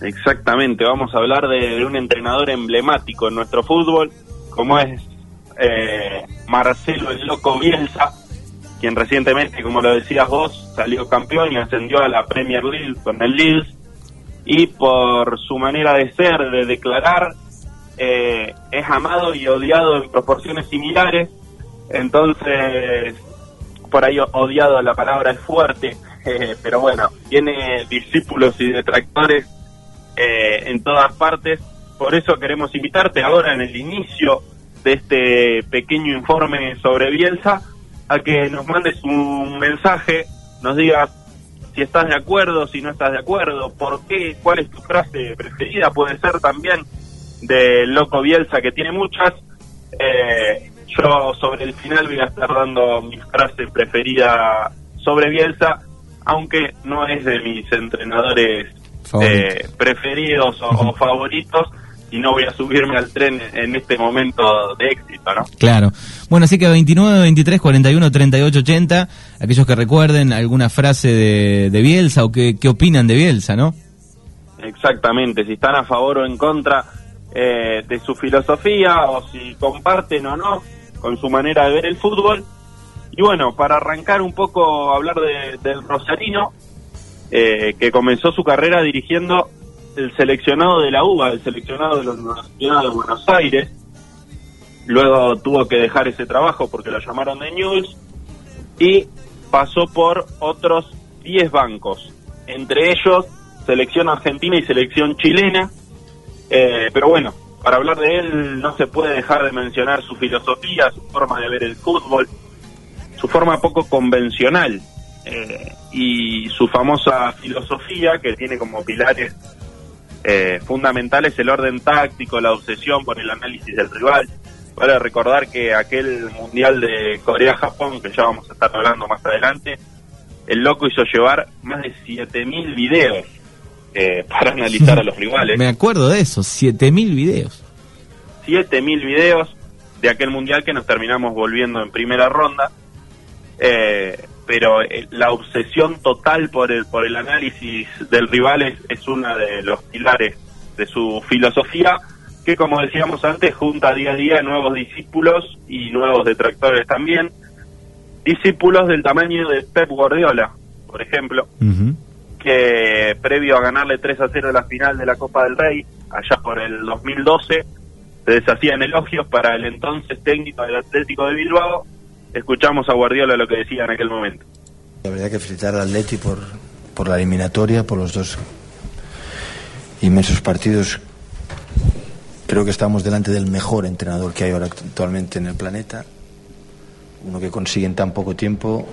Exactamente, vamos a hablar de, un entrenador emblemático en nuestro fútbol, como es eh, Marcelo el Loco Bielsa, quien recientemente, como lo decías vos, salió campeón y ascendió a la Premier League con el Leeds, y por su manera de ser, de declarar, eh, es amado y odiado en proporciones similares, entonces por ahí odiado la palabra es fuerte, eh, pero bueno, tiene discípulos y detractores eh, en todas partes. Por eso queremos invitarte ahora en el inicio de este pequeño informe sobre Bielsa a que nos mandes un mensaje, nos digas si estás de acuerdo, si no estás de acuerdo, por qué, cuál es tu frase preferida, puede ser también del loco Bielsa que tiene muchas. Eh, yo sobre el final voy a estar dando mi frase preferida sobre Bielsa, aunque no es de mis entrenadores eh, preferidos o, favoritos y no voy a subirme al tren en este momento de éxito, ¿no? Claro. Bueno, así que 29, 23, 41, 38, 80, aquellos que recuerden alguna frase de, Bielsa o que, opinan de Bielsa, ¿no? Exactamente, si están a favor o en contra eh, de su filosofía o si comparten o no con su manera de ver el fútbol. Y bueno, para arrancar un poco a hablar del Rosarino, eh, que comenzó su carrera dirigiendo el seleccionado de la UBA, el seleccionado de la Universidad de Buenos Aires. Luego tuvo que dejar ese trabajo porque lo llamaron de News y pasó por otros 10 bancos, entre ellos selección argentina y selección chilena. Eh, pero bueno, para hablar de él no se puede dejar de mencionar su filosofía, su forma de ver el fútbol, su forma poco convencional eh, y su famosa filosofía que tiene como pilares eh, fundamentales el orden táctico, la obsesión por el análisis del rival. Vale recordar que aquel mundial de Corea-Japón, que ya vamos a estar hablando más adelante, el loco hizo llevar más de 7.000 videos eh, para analizar a los rivales. Me acuerdo de eso, 7.000 videos. 7.000 videos de aquel mundial que nos terminamos volviendo en primera ronda. Eh, pero eh, la obsesión total por el, por el análisis del rival es, es uno de los pilares de su filosofía, que como decíamos antes, junta día a día nuevos discípulos y nuevos detractores también. Discípulos del tamaño de Pep Guardiola, por ejemplo, que previo a ganarle 3 a 0 la final de la Copa del Rey, allá por el 2012, se deshacían elogios para el entonces técnico del Atlético de Bilbao escuchamos a Guardiola lo que decía en aquel momento. La verdad que felicitar al Atleti por, la eliminatoria, por los dos inmensos partidos. Creo que estamos delante del mejor entrenador que hay ahora actualmente en el planeta. Uno que consigue en tan poco tiempo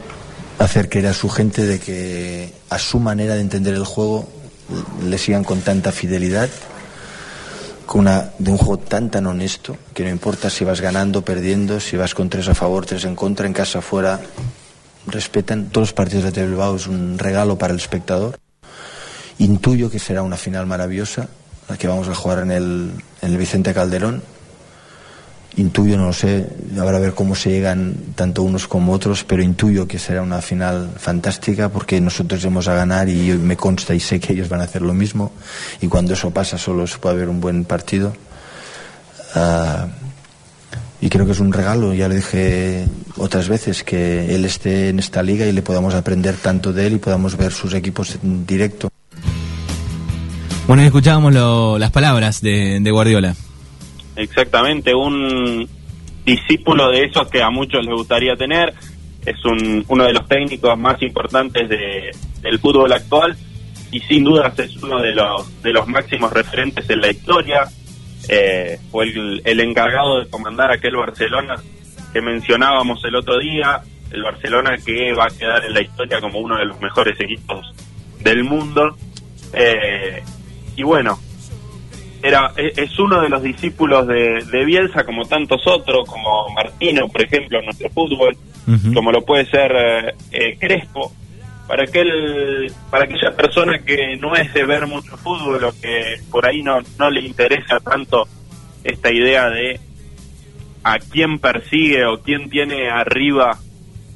hacer creer a su gente de que a su manera de entender el juego le sigan con tanta fidelidad una, de un juego tan tan honesto que no importa si vas ganando, perdiendo, si vas con tres a favor, tres en contra, en casa, afuera, respetan todos los partidos de Bilbao, es un regalo para el espectador. Intuyo que será una final maravillosa, la que vamos a jugar en el, en el Vicente Calderón intuyo, no lo sé, habrá ver cómo se llegan tanto unos como otros, pero intuyo que será una final fantástica porque nosotros hemos a ganar y me consta y sé que ellos van a hacer lo mismo y cuando eso pasa solo se puede ver un buen partido. Ah, y creo que es un regalo, ya le dije otras veces, que él esté en esta liga y le podamos aprender tanto de él y podamos ver sus equipos en directo. Bueno, escuchábamos las palabras de Guardiola. Exactamente, un discípulo de esos que a muchos les gustaría tener. Es un, uno de los técnicos más importantes de, del fútbol actual y sin dudas es uno de los, de los máximos referentes en la historia. Eh, fue el, el encargado de comandar aquel Barcelona que mencionábamos el otro día, el Barcelona que va a quedar en la historia como uno de los mejores equipos del mundo. Eh, y bueno, era e, es uno de los discípulos de, Bielsa, como tantos otros, como Martino, por ejemplo, en nuestro fútbol, como lo puede ser eh, eh, Crespo, para aquel para aquella persona que no es de ver mucho fútbol o que por ahí no, no le interesa tanto esta idea de a quién persigue o quién tiene arriba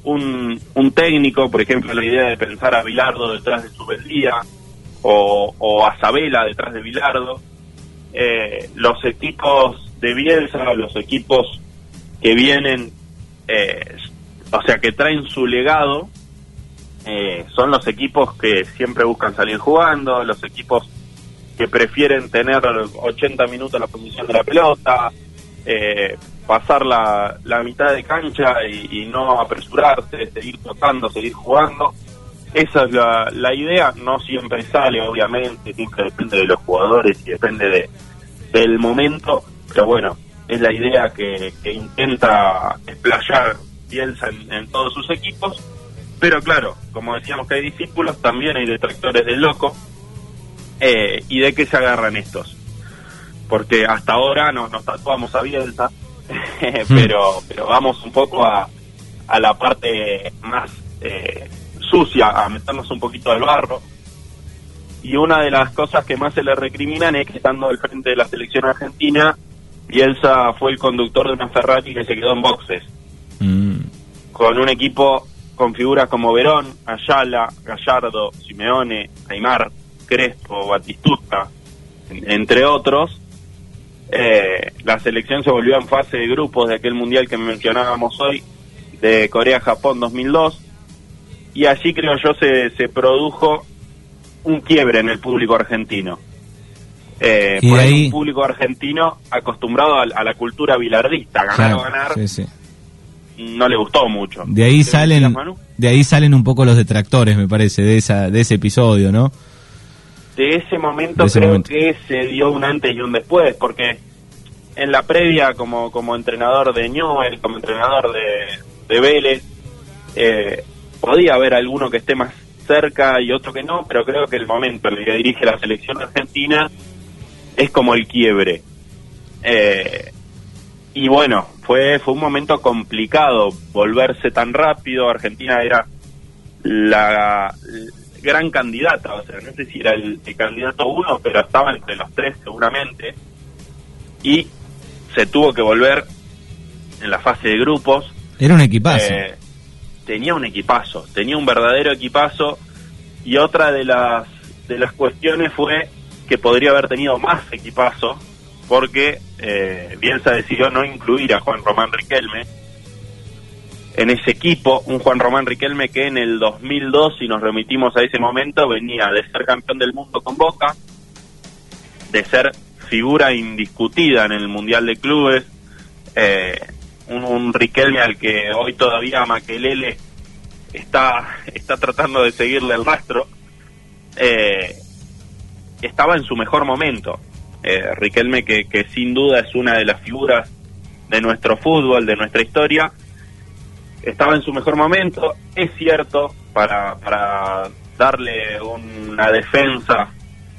un, un técnico, por ejemplo, la idea de pensar a Bilardo detrás de su o, o a Sabela detrás de Bilardo. Eh, los equipos de Bielsa, los equipos que vienen, eh, o sea, que traen su legado, eh, son los equipos que siempre buscan salir jugando, los equipos que prefieren tener 80 minutos la posición de la pelota, eh, pasar la, la mitad de cancha y, y no apresurarse, seguir tocando, seguir jugando. Esa es la, la idea, no siempre sale, obviamente, siempre depende de los jugadores y depende de, del momento, pero bueno, es la idea que, que intenta explayar Bielsa en, todos sus equipos. Pero claro, como decíamos que hay discípulos, también hay detractores del loco. Eh, ¿Y de qué se agarran estos? Porque hasta ahora no, nos tatuamos a Bielsa, pero, pero vamos un poco a, a la parte más eh, sucia, a meternos un poquito al barro. Y una de las cosas que más se le recriminan es que estando al frente de la selección argentina, Bielsa fue el conductor de una Ferrari que se quedó en boxes. Mm. Con un equipo con figuras como Verón, Ayala, Gallardo, Simeone, Aymar, Crespo, Batistuta, en- entre otros. Eh, la selección se volvió en fase de grupos de aquel mundial que mencionábamos hoy, de Corea-Japón 2002. Y allí creo yo se, se produjo un quiebre en el público argentino. Eh, Y por ahí ahí- un público argentino acostumbrado a, a la cultura bilardista, ganar Claro, o ganar, sí, sí. no le gustó mucho. De ahí ¿Qué salen, de ahí salen un poco los detractores, me parece, de esa, de ese episodio, ¿no? de ese momento De ese creo momento. que se dio un antes y un después, porque en la previa como, como entrenador de Newell, como entrenador de, de Vélez, eh, podía haber alguno que esté más cerca y otro que no, pero creo que el momento en el que dirige la selección argentina es como el quiebre. Eh, y bueno, fue, fue un momento complicado volverse tan rápido. Argentina era la gran candidata, o sea, no sé si era el, el candidato uno, pero estaba entre los tres seguramente. Y se tuvo que volver en la fase de grupos. Era un equipazo. Eh, tenía un equipazo, tenía un verdadero equipazo. Y otra de las, de las cuestiones fue que podría haber tenido más equipazo, porque eh, Bielsa decidió no incluir a Juan Román Riquelme en ese equipo, un Juan Román Riquelme que en el 2002, si nos remitimos a ese momento, venía de ser campeón del mundo con Boca, de ser figura indiscutida en el Mundial de Clubes, eh, un, Riquelme al que hoy todavía Maquelele está, está tratando de seguirle el rastro, eh, estaba en su mejor momento. Eh, Riquelme que, que sin duda es una de las figuras de nuestro fútbol, de nuestra historia, estaba en su mejor momento, es cierto, para, para darle una defensa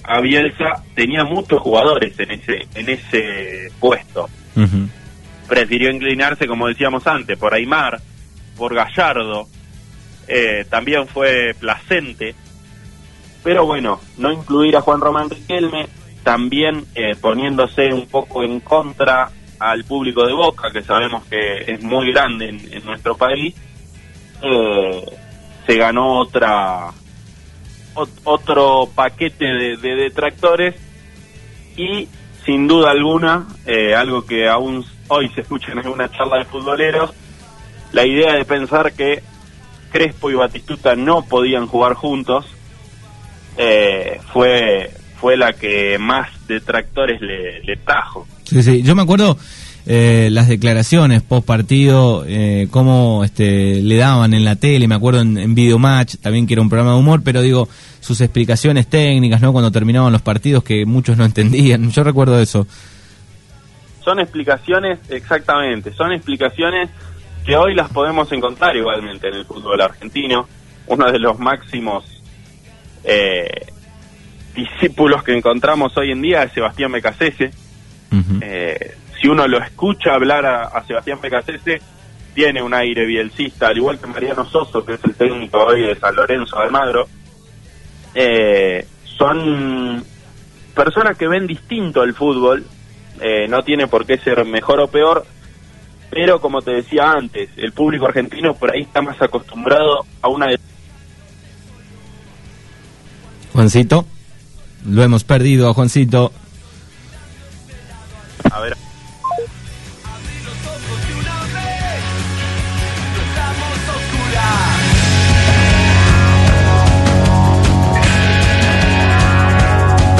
a Bielsa, tenía muchos jugadores en ese, en ese puesto. Prefirió inclinarse, como decíamos antes, por Aymar, por Gallardo, eh, también fue placente, pero bueno, no incluir a Juan Román Riquelme, también eh, poniéndose un poco en contra al público de Boca, que sabemos que es muy grande en, nuestro país, eh, se ganó otra ot- otro paquete de, de detractores y sin duda alguna, eh, algo que aún hoy se escucha en alguna charla de futboleros, la idea de pensar que Crespo y Batistuta no podían jugar juntos eh, fue fue la que más detractores le, le trajo. Sí, sí. Yo me acuerdo eh, las declaraciones post partido, eh, cómo este, le daban en la tele, me acuerdo en, en Video Match, también que era un programa de humor, pero digo, sus explicaciones técnicas, ¿no? Cuando terminaban los partidos que muchos no entendían. Yo recuerdo eso. Son explicaciones, exactamente, son explicaciones que hoy las podemos encontrar igualmente en el fútbol argentino. Uno de los máximos eh, discípulos que encontramos hoy en día es Sebastián Becasese. Eh, si uno lo escucha hablar a, a Sebastián Becasese, tiene un aire bielcista, al igual que Mariano Soso, que es el técnico hoy de San Lorenzo de Almagro. Eh, son personas que ven distinto el fútbol, eh, no tiene por qué ser mejor o peor, pero como te decía antes, el público argentino por ahí está más acostumbrado a una... Juancito. Lo hemos perdido a Juancito. A ver.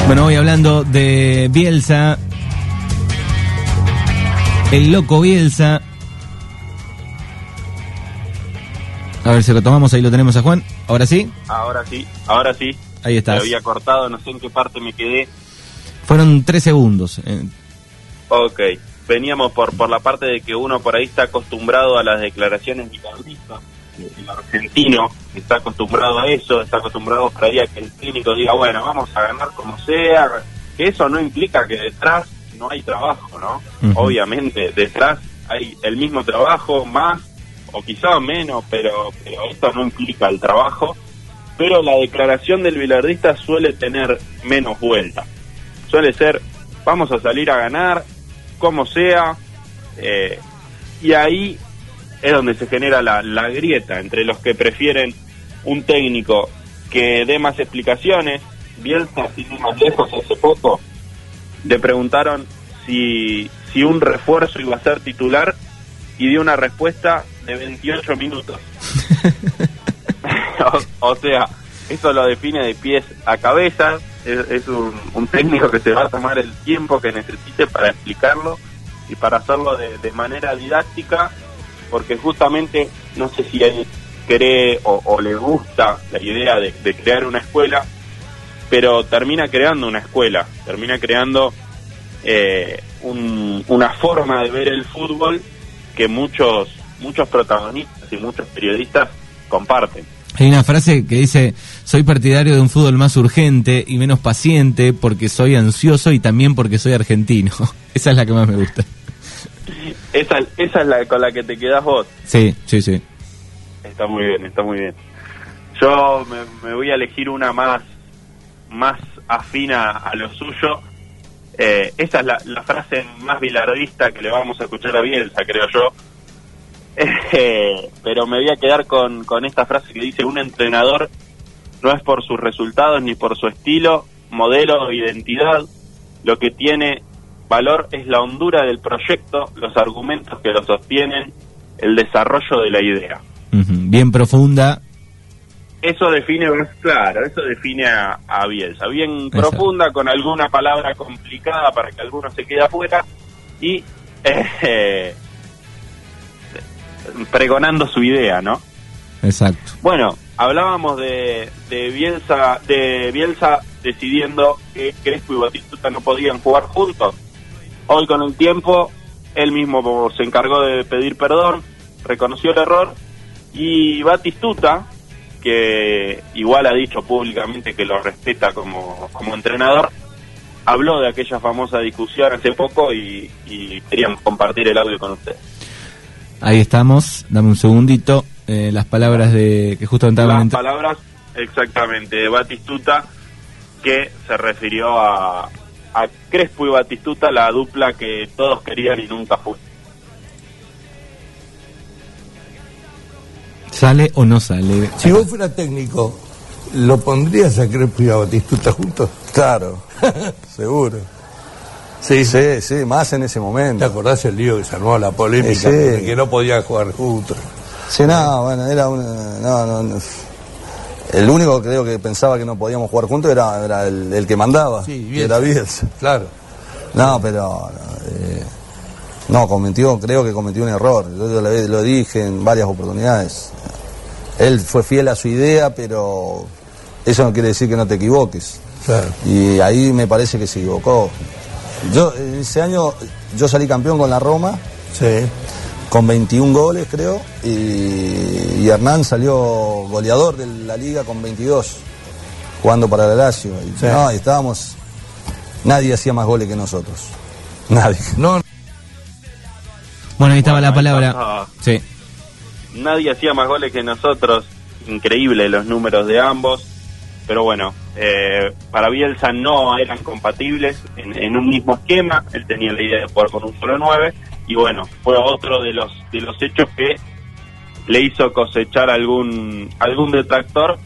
Bueno, hoy hablando de Bielsa, el loco Bielsa. A ver si lo tomamos, ahí lo tenemos a Juan. ¿Ahora sí? Ahora sí, ahora sí. Ahí está. Había cortado, no sé en qué parte me quedé. Fueron tres segundos. eh, Ok, veníamos por, por la parte de que uno por ahí está acostumbrado a las declaraciones guitarristas. El argentino está acostumbrado a eso, está acostumbrado por ahí a que el clínico diga, bueno, vamos a ganar como sea. Que eso no implica que detrás no hay trabajo, ¿no? Obviamente, detrás hay el mismo trabajo, más o quizá menos, pero, pero esto no implica el trabajo. Pero la declaración del bilardista suele tener menos vuelta. Suele ser, vamos a salir a ganar, como sea, eh, y ahí es donde se genera la, la grieta entre los que prefieren un técnico que dé más explicaciones. Bielsa, sin ir más lejos, hace poco le preguntaron si, si un refuerzo iba a ser titular y dio una respuesta de 28 minutos. o, o sea, eso lo define de pies a cabeza. Es, es un, un técnico que se va a tomar el tiempo que necesite para explicarlo y para hacerlo de, de manera didáctica, porque justamente no sé si él cree o, o le gusta la idea de, de crear una escuela, pero termina creando una escuela, termina creando eh, un- una forma de ver el fútbol que muchos muchos protagonistas y muchos periodistas comparten. Hay una frase que dice, soy partidario de un fútbol más urgente y menos paciente porque soy ansioso y también porque soy argentino. Esa es la que más me gusta. Esa, esa es la con la que te quedas vos. Sí, sí, sí. Está muy bien, está muy bien. Yo me, me voy a elegir una más, más afina a lo suyo. Eh, esa es la, frase más bilardista que le vamos a escuchar a Bielsa, creo yo. Eh, pero me voy a quedar con, con esta frase que dice, un entrenador no es por sus resultados ni por su estilo, modelo o identidad. Lo que tiene valor es la hondura del proyecto, los argumentos que lo sostienen, el desarrollo de la idea. Bien profunda. Eso define, claro, eso define a, a Bielsa. Bien Exacto. profunda, con alguna palabra complicada para que alguno se quede afuera y eh, pregonando su idea, ¿no? Exacto. Bueno, hablábamos de, de Bielsa, de Bielsa decidiendo que Crespo y Batistuta no podían jugar juntos. Hoy con el tiempo, él mismo se encargó de pedir perdón, reconoció el error y Batistuta, que igual ha dicho públicamente que lo respeta como, como entrenador, habló de aquella famosa discusión hace poco y, y queríamos compartir el audio con ustedes. Ahí estamos. Dame un segundito. Eh, las palabras de que justo Las palabras exactamente de Batistuta que se refirió a, a Crespo y Batistuta, la dupla que todos querían y nunca fue. ¿Sale o no sale? Si vos fueras técnico, ¿lo pondrías a Crespo y a Batistuta juntos? Claro, seguro. Sí, sí, sí, más en ese ¿Te momento. acordás el lío que se armó la polémica Sí. de que no podían jugar juntos? Sí, no, bueno, era un... No, no, no. El único creo que pensaba que no podíamos jugar juntos era, era el, el que mandaba, Sí, que era Bielsa. Claro. No, pero... eh, no, cometió, creo que cometió un error. Yo lo, lo dije en varias oportunidades. Él fue fiel a su idea, pero eso no quiere decir que no te equivoques. Claro. Y ahí me parece que se equivocó. Yo, ese año, yo salí campeón con la Roma, Sí. con 21 goles, creo, y, y Hernán salió goleador de la liga con 22, jugando para el Lazio. Y, Sí. no, y estábamos. Nadie hacía más goles que nosotros. Nadie. No, Bueno, ahí estaba Bueno, la palabra. ahí. Sí. Nadie hacía más goles que nosotros, increíble los números de ambos, pero bueno, eh, para Bielsa no eran compatibles en, un mismo esquema, él tenía la idea de jugar con un solo 9 y bueno, fue otro de los de los hechos que le hizo cosechar algún algún detractor.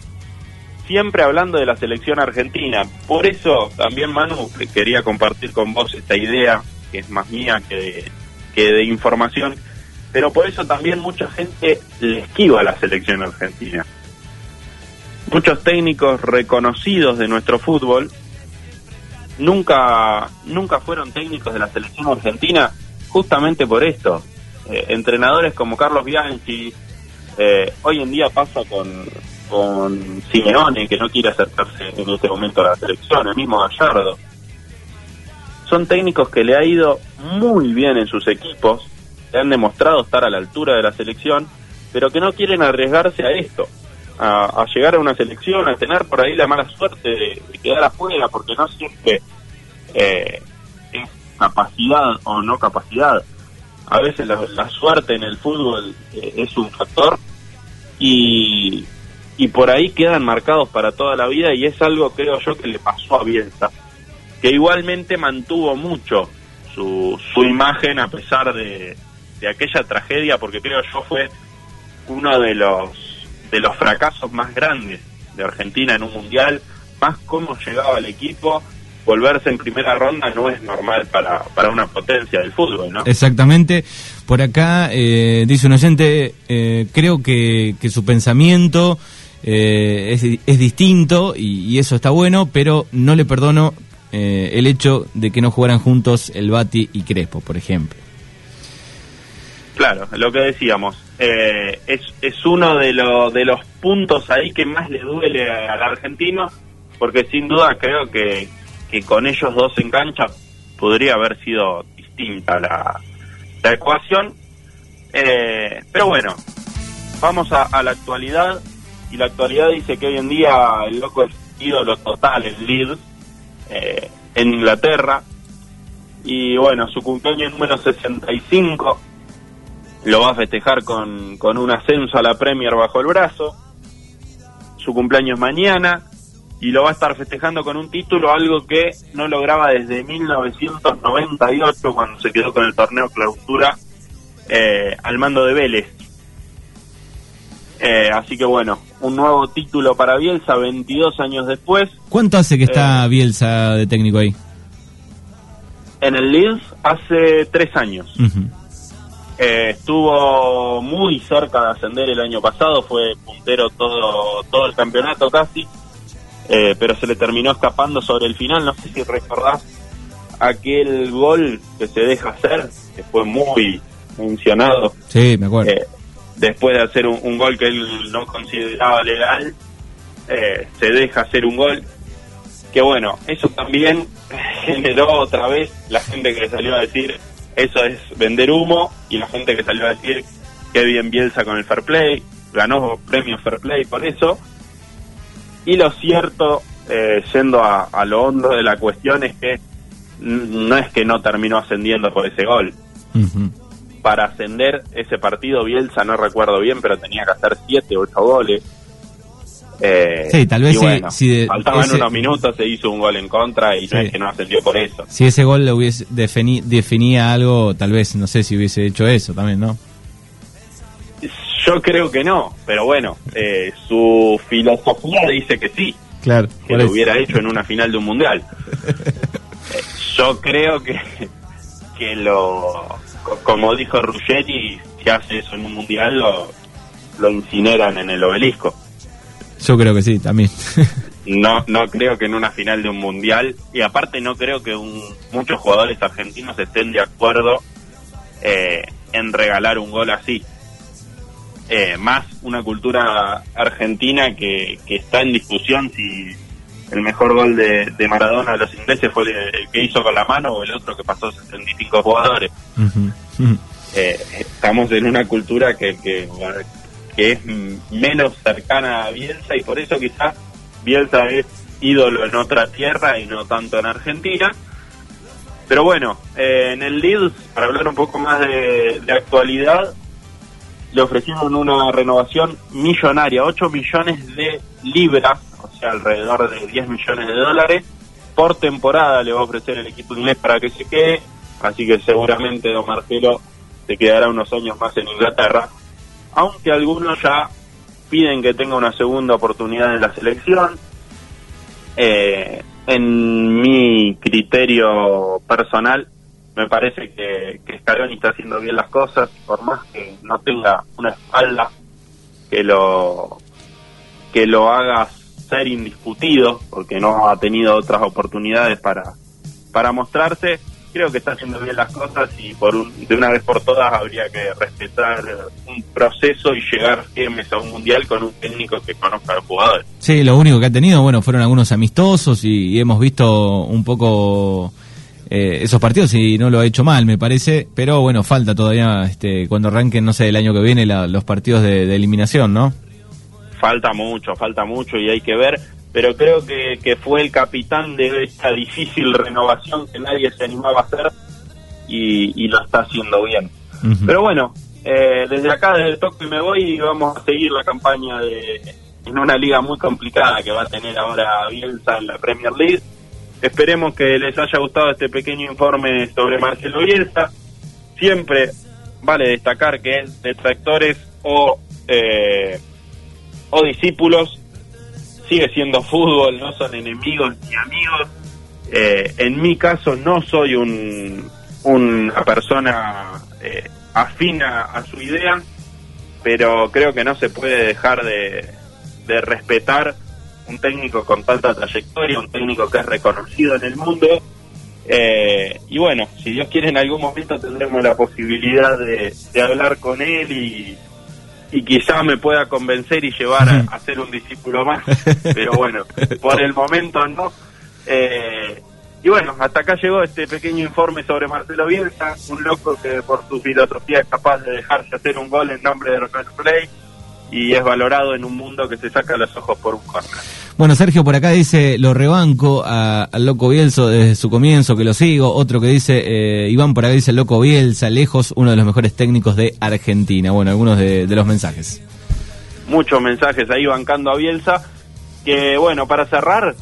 Siempre hablando de la selección argentina. Por eso también, Manu, quería compartir con vos esta idea, que es más mía que de, que de información, pero por eso también mucha gente le esquiva a la selección argentina. Muchos técnicos reconocidos de nuestro fútbol nunca, nunca fueron técnicos de la selección argentina justamente por esto. Eh, entrenadores como Carlos Bianchi, eh, hoy en día pasa con, con Simeone, que no quiere acercarse en este momento a la selección, el mismo Gallardo. Son técnicos que le ha ido muy bien en sus equipos, le han demostrado estar a la altura de la selección, pero que no quieren arriesgarse a esto, a, llegar a una selección, a tener por ahí la mala suerte de, quedar afuera, porque no siempre eh, es capacidad o no capacidad. A veces la, suerte en el fútbol eh, es un factor y, y por ahí quedan marcados para toda la vida y es algo creo yo que le pasó a Bielsa que igualmente mantuvo mucho su, su imagen a pesar de, aquella tragedia porque creo yo fue uno de los de los fracasos más grandes de Argentina en un mundial más cómo llegaba el equipo volverse en primera ronda no es normal para, para una potencia del fútbol, ¿no? Exactamente. Por acá eh, dice un oyente, eh, creo que, que su pensamiento eh, es, distinto y, eso está bueno, pero no le perdono eh, el hecho de que no jugaran juntos el Bati y Crespo, por ejemplo. Claro, lo que decíamos, eh, es, es uno de, lo, de los puntos ahí que más le duele al argentino, porque sin duda creo que, que con ellos dos en cancha podría haber sido distinta la, la ecuación. pero bueno, vamos a, a la actualidad y la actualidad dice que hoy en día el loco es ídolo total en Leeds, eh, en Inglaterra. Y bueno, su cumpleaños número 65 lo va a festejar con, con un ascenso a la Premier bajo el brazo. Su cumpleaños mañana y lo va a estar festejando con un título, algo que no lograba desde 1998 cuando se quedó con el torneo clausura eh, al mando de Vélez. Eh, así que bueno, un nuevo título para Bielsa 22 años después. ¿Cuánto hace que está eh, Bielsa de técnico ahí? En el Leeds hace tres años. Eh, estuvo muy cerca de ascender el año pasado, fue puntero todo, todo el campeonato casi, pero se le terminó escapando sobre el final. No sé si recordás aquel gol que se deja hacer, que fue muy mencionado. Sí, me acuerdo después de hacer un, gol que él no consideraba legal, eh, se deja hacer un gol. Que bueno, eso también generó otra vez la gente que salió a decir eso es vender humo y la gente que salió a decir que bien Bielsa con el fair play, ganó premio fair play por eso. Y lo cierto, eh, yendo a, lo hondo de la cuestión, es que no es que no terminó ascendiendo por ese gol para ascender ese partido, Bielsa no recuerdo bien, pero tenía que hacer 7, 8 goles. Eh, sí, tal vez si, faltaban unos minutos, se hizo un gol en contra y no es que no ascendió por eso. Si ese gol le hubiese definía algo, tal vez, no sé si hubiese hecho eso también, ¿no? Yo creo que no, pero bueno, eh, su filosofía dice que sí. Claro. Que lo hubiera hecho en una final de un mundial. Eh, yo creo que, que lo como dijo Ruggeri, si hace eso en un mundial, lo, lo incineran en el obelisco. Yo creo que sí, también. no no creo que en una final de un mundial, y aparte no creo que muchos jugadores argentinos estén de acuerdo eh, en regalar un gol así. Eh, más una cultura argentina que, que está en discusión si el mejor gol de, Maradona de los ingleses fue el, que hizo con la mano o el otro que pasó 65 jugadores. Eh, estamos en una cultura que, que, es menos cercana a Bielsa y por eso quizás Bielsa es ídolo en otra tierra y no tanto en Argentina. Pero bueno, eh, en el Leeds, para hablar un poco más de, de actualidad, le ofrecieron una renovación millonaria, 8 millones de libras o sea, alrededor de 10 millones de dólares por temporada le va a ofrecer el equipo inglés para que se quede, así que seguramente Don Marcelo se quedará unos años más en Inglaterra, aunque algunos ya piden que tenga una segunda oportunidad en la selección. Eh, en mi criterio personal, me parece que, que está haciendo bien las cosas, por más que no tenga una espalda que lo que lo haga ser indiscutido, porque no ha tenido otras oportunidades para, para mostrarse, creo que está haciendo bien las cosas y por de una vez por todas habría que respetar un proceso y llegar firmes a un mundial con un técnico que conozca al jugador. Sí, lo único que ha tenido, bueno, fueron algunos amistosos y, hemos visto un poco eh, esos partidos y no lo ha hecho mal, me parece, pero bueno, falta todavía este, cuando arranquen, no sé, el año que viene los partidos de eliminación, ¿no? Falta mucho, falta mucho y hay que ver pero creo que, que fue el capitán de esta difícil renovación que nadie se animaba a hacer y, lo está haciendo bien. Pero bueno, eh, desde acá, desde el toque me voy y vamos a seguir la campaña de en una liga muy complicada que va a tener ahora Bielsa en la Premier League. Esperemos que les haya gustado este pequeño informe sobre Marcelo Bielsa. Siempre vale destacar que es detractores o, eh, o discípulos sigue siendo fútbol, no son enemigos ni amigos. Eh, en mi caso no soy un, una persona eh, afina a su idea, pero creo que no se puede dejar de, respetar un técnico con tanta trayectoria, un técnico que es reconocido en el mundo. Eh, y bueno, si Dios quiere en algún momento tendremos la posibilidad de hablar con él y, y quizá me pueda convencer y llevar a, ser un discípulo más, pero bueno, por el momento no. Eh, y bueno, hasta acá llegó este pequeño informe sobre Marcelo Bielsa, un loco que por su filosofía es capaz de dejarse hacer un gol en nombre de Rocket Play y es valorado en un mundo que se saca los ojos por un corner. Bueno, Sergio por acá dice, lo rebanco al Loco Bielsa desde su comienzo, que lo sigo. Otro que dice, eh, Iván por acá dice, Loco Bielsa, lejos, uno de los mejores técnicos de Argentina. Bueno, algunos de, los mensajes. Muchos mensajes ahí bancando a Bielsa. Que bueno, para cerrar,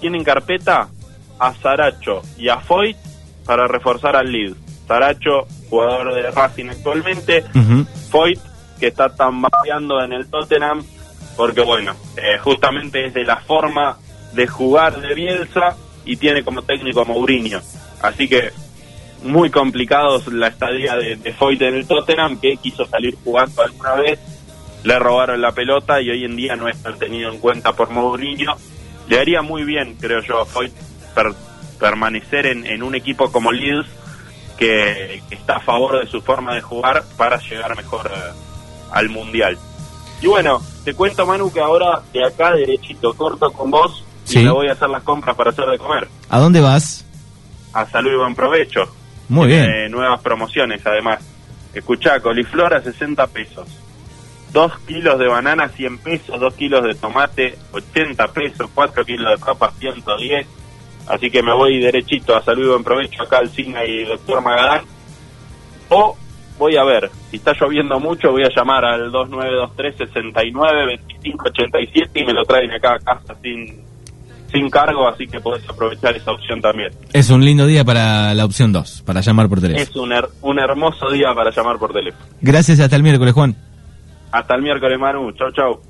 tienen carpeta a Saracho y a Foyt para reforzar al lead. Saracho, jugador de Racing actualmente. Foyt, que está tambaleando en el Tottenham porque bueno, eh, justamente es de la forma de jugar de Bielsa y tiene como técnico a Mourinho. Así que muy complicados la estadía de, Foyt en el Tottenham, que quiso salir jugando alguna vez, le robaron la pelota y hoy en día no es tenido en cuenta por Mourinho. Le haría muy bien, creo yo, a Foyt permanecer en, un equipo como Leeds, que, está a favor de su forma de jugar para llegar mejor eh, al Mundial. Y bueno, te cuento, Manu, que ahora de acá, derechito, corto con vos, y me voy a hacer las compras para hacer de comer. ¿A dónde vas? A salud y buen provecho. Muy bien. nuevas promociones, además. Escuchá, coliflor a 60 pesos. 2 kilos de banana, 100 pesos. 2 kilos de tomate, 80 pesos. 4 kilos de papa, 110. Así que me voy derechito a salud y buen provecho acá al Signa y Doctor Magadán. O voy a ver, si está lloviendo mucho voy a llamar al 2923-69-2587 y me lo traen acá a casa sin, sin cargo, así que podés aprovechar esa opción también. Es un lindo día para la opción 2, para llamar por teléfono. Es un, un hermoso día para llamar por teléfono. Gracias hasta el miércoles, Juan. Hasta el miércoles, Manu. Chau, chau.